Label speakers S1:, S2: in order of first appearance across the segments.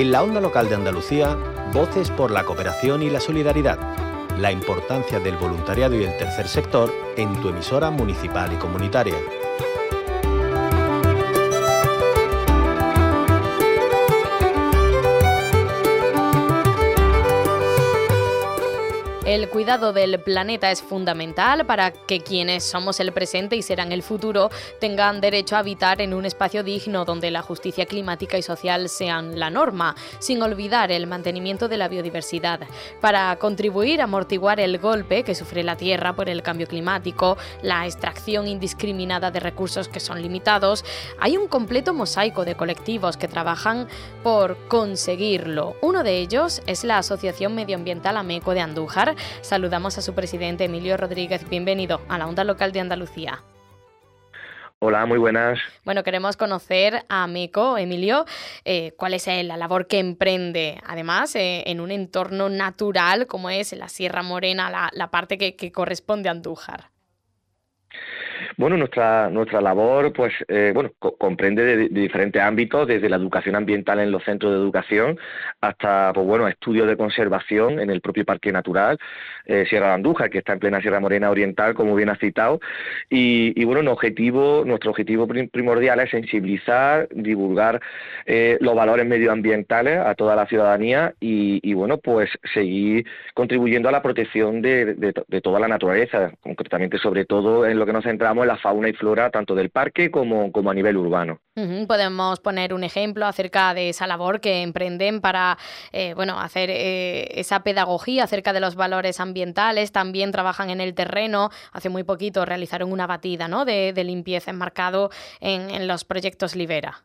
S1: En la onda local de Andalucía, voces por la cooperación y la solidaridad. La importancia del voluntariado y el tercer sector en tu emisora municipal y comunitaria.
S2: El cuidado del planeta es fundamental para que quienes somos el presente y serán el futuro tengan derecho a habitar en un espacio digno donde la justicia climática y social sean la norma, sin olvidar el mantenimiento de la biodiversidad. Para contribuir a amortiguar el golpe que sufre la Tierra por el cambio climático, la extracción indiscriminada de recursos que son limitados, hay un completo mosaico de colectivos que trabajan por conseguirlo. Uno de ellos es la Asociación Medioambiental Ameco de Andújar, Saludamos a su presidente Emilio Rodríguez. Bienvenido a la Onda Local de Andalucía.
S3: Hola, muy buenas.
S2: Bueno, queremos conocer a Meco, Emilio, eh, cuál es eh, la labor que emprende, además, eh, en un entorno natural como es la Sierra Morena, la, parte que, que corresponde a Andújar.
S3: Bueno, nuestra, nuestra labor pues, eh, bueno, comprende de, diferentes ámbitos, desde la educación ambiental en los centros de educación hasta pues, bueno, estudios de conservación en el propio Parque Natural eh, Sierra de Andújar, que está en plena Sierra Morena Oriental, como bien ha citado. Y, bueno, nuestro objetivo, primordial es sensibilizar, divulgar eh, los valores medioambientales a toda la ciudadanía y, bueno, pues seguir contribuyendo a la protección de, de toda la naturaleza, concretamente sobre todo en lo que nos centramos en la fauna y flora tanto del parque como, como a nivel urbano.
S2: Podemos poner un ejemplo acerca de esa labor que emprenden para eh, bueno, hacer eh, esa pedagogía acerca de los valores ambientales. También trabajan en el terreno. Hace muy poquito realizaron una batida ¿no? de, limpieza enmarcado en, en los proyectos Libera.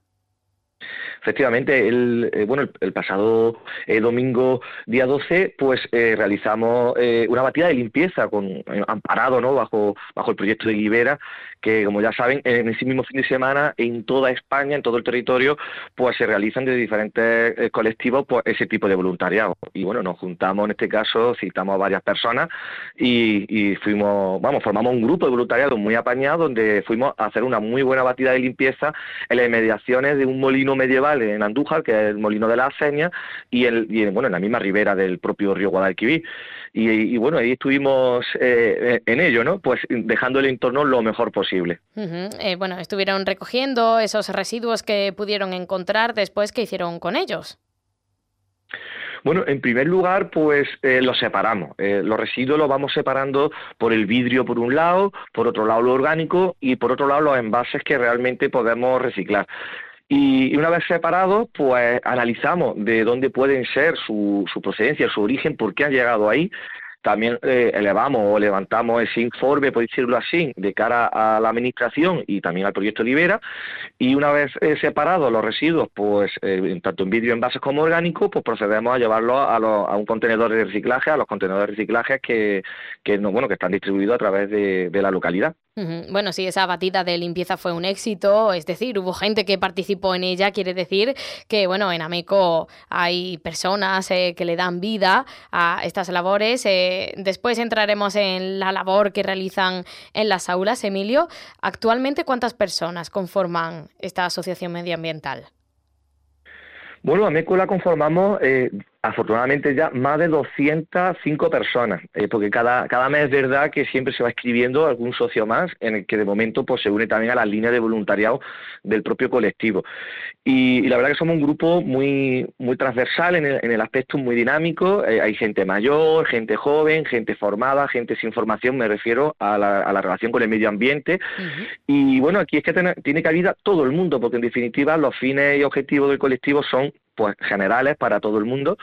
S3: Efectivamente, el, eh, bueno, el, pasado eh, domingo, día 12, pues eh, realizamos una batida de limpieza con amparado ¿no? bajo, bajo el proyecto de Libera, que como ya saben, en ese mismo fin de semana, en toda España, en todo el territorio, pues se realizan de diferentes colectivos pues, ese tipo de voluntariado. Y bueno, nos juntamos en este caso, citamos a varias personas y, y fuimos, vamos, formamos un grupo de voluntariado muy apañado donde fuimos a hacer una muy buena batida de limpieza en las inmediaciones de un molino medieval en Andújar, que es el Molino de la Seña, y, el, bueno, en la misma ribera del propio río Guadalquivir. Y, bueno, ahí estuvimos eh, en ello, ¿no? Pues dejando el entorno lo mejor posible.
S2: Eh, bueno, estuvieron recogiendo esos residuos que pudieron encontrar después, ¿qué hicieron con ellos?
S3: Bueno, en primer lugar, pues eh, los separamos. los residuos los vamos separando por el vidrio por un lado, por otro lado lo orgánico y por otro lado los envases que realmente podemos reciclar. Y una vez separados, pues analizamos de dónde pueden ser su, su procedencia, su origen, por qué han llegado ahí, también eh, elevamos o levantamos ese informe, por decirlo así, de cara a la administración y también al proyecto de y una vez eh, separados los residuos, pues eh, tanto en vidrio envases como orgánicos, pues procedemos a llevarlos a, a, un contenedor de reciclaje, a los contenedores de reciclaje que, que, no, bueno, que están distribuidos a través de la localidad.
S2: Bueno, sí, esa batida de limpieza fue un éxito, es decir, hubo gente que participó en ella, quiere decir que, bueno, en Ameco hay personas que le dan vida a estas labores. Eh, después entraremos en la labor que realizan en las aulas. Emilio, actualmente, ¿cuántas personas conforman esta asociación medioambiental?
S3: Bueno, AMECO la conformamos eh, afortunadamente ya más de 205 personas, eh, porque cada, cada mes es verdad que siempre se va escribiendo algún socio más, en el que de momento pues, se une también a las líneas de voluntariado del propio colectivo. Y, la verdad que somos un grupo muy, muy transversal en el, en el aspecto muy dinámico, eh, hay gente mayor, gente joven, gente formada, gente sin formación, me refiero a la, a la relación con el medio ambiente. Y bueno, aquí es que tiene cabida todo el mundo, porque en definitiva los fines y objetivos del colectivo son pues generales para todo el mundo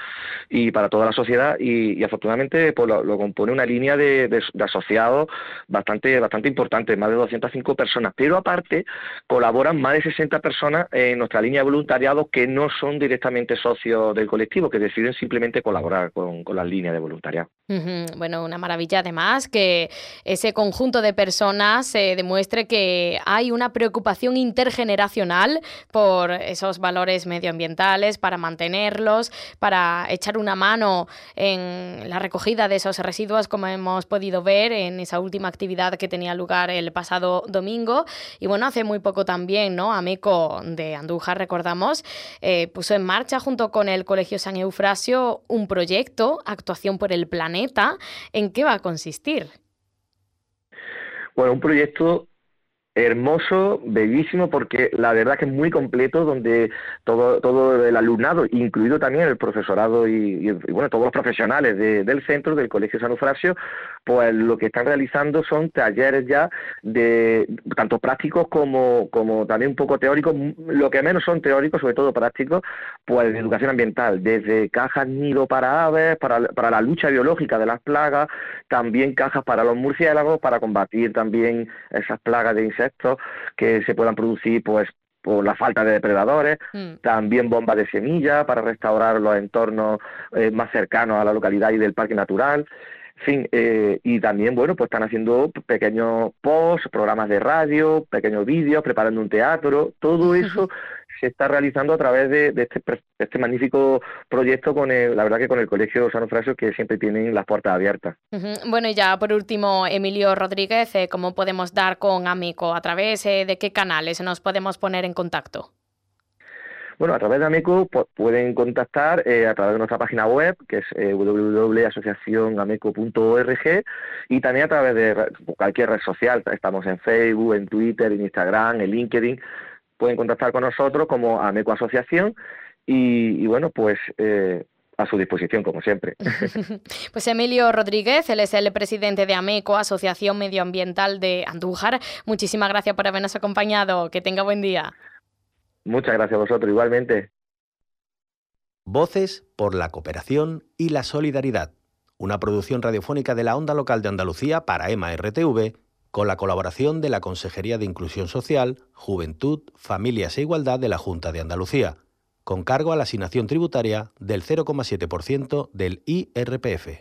S3: y para toda la sociedad y, afortunadamente pues, lo, compone una línea de, asociados bastante bastante importante, más de 205 personas, pero aparte colaboran más de 60 personas en nuestra línea de voluntariado que no son directamente socios del colectivo, que deciden simplemente colaborar con, con las líneas de voluntariado.
S2: Bueno, una maravilla además que ese conjunto de personas se demuestre que hay una preocupación intergeneracional por esos valores medioambientales, para mantenerlos, para echar una mano en la recogida de esos residuos, como hemos podido ver en esa última actividad que tenía lugar el pasado domingo. Y bueno, hace muy poco también, ¿no? Ameco de Andújar, recordamos, eh, puso en marcha junto con el Colegio San Eufrasio un proyecto, Actuación por el Planeta ¿En qué va a consistir?
S3: Bueno, un proyecto hermoso, bellísimo, porque la verdad que es muy completo, donde todo, todo el alumnado, incluido también el profesorado y, bueno, todos los profesionales del centro, del Colegio San Eufrasio, pues lo que están realizando son talleres ya de tanto prácticos como, como también un poco teóricos, lo que menos son teóricos, sobre todo prácticos, pues de educación ambiental, desde cajas nido para aves, para, para la lucha biológica de las plagas, también cajas para los murciélagos, para combatir también esas plagas de insectos que se puedan producir pues por la falta de depredadores, mm. también bombas de semilla para restaurar los entornos eh, más cercanos a la localidad y del parque natural. En fin, eh, y también, bueno, pues están haciendo pequeños posts, programas de radio, pequeños vídeos, preparando un teatro, todo eso se está realizando a través de, este, este, magnífico proyecto con el, la verdad que con el Colegio Sano Frasio que siempre tienen las puertas abiertas.
S2: Bueno, y ya por último, Emilio Rodríguez, eh, ¿cómo podemos dar con Amico? ¿A través eh, de qué canales nos podemos poner en contacto?
S3: Bueno, a través de Ameco pueden contactar eh, a través de nuestra página web, que es eh, www.asociacionameco.org, y también a través de cualquier red social. Estamos en Facebook, en Twitter, en Instagram, en LinkedIn. Pueden contactar con nosotros como Ameco Asociación y, bueno, pues eh, a su disposición, como siempre.
S2: Pues Emilio Rodríguez, él es el presidente de AMECO, Asociación Medioambiental de Andújar. Muchísimas gracias por habernos acompañado. Que tenga buen día.
S3: Muchas gracias a vosotros, igualmente.
S1: Voces por la cooperación y la solidaridad. Una producción radiofónica de la Onda Local de Andalucía para EMA RTV, con la colaboración de la Consejería de Inclusión Social, Juventud, Familias e Igualdad de la Junta de Andalucía, con cargo a la asignación tributaria del 0,7% del IRPF.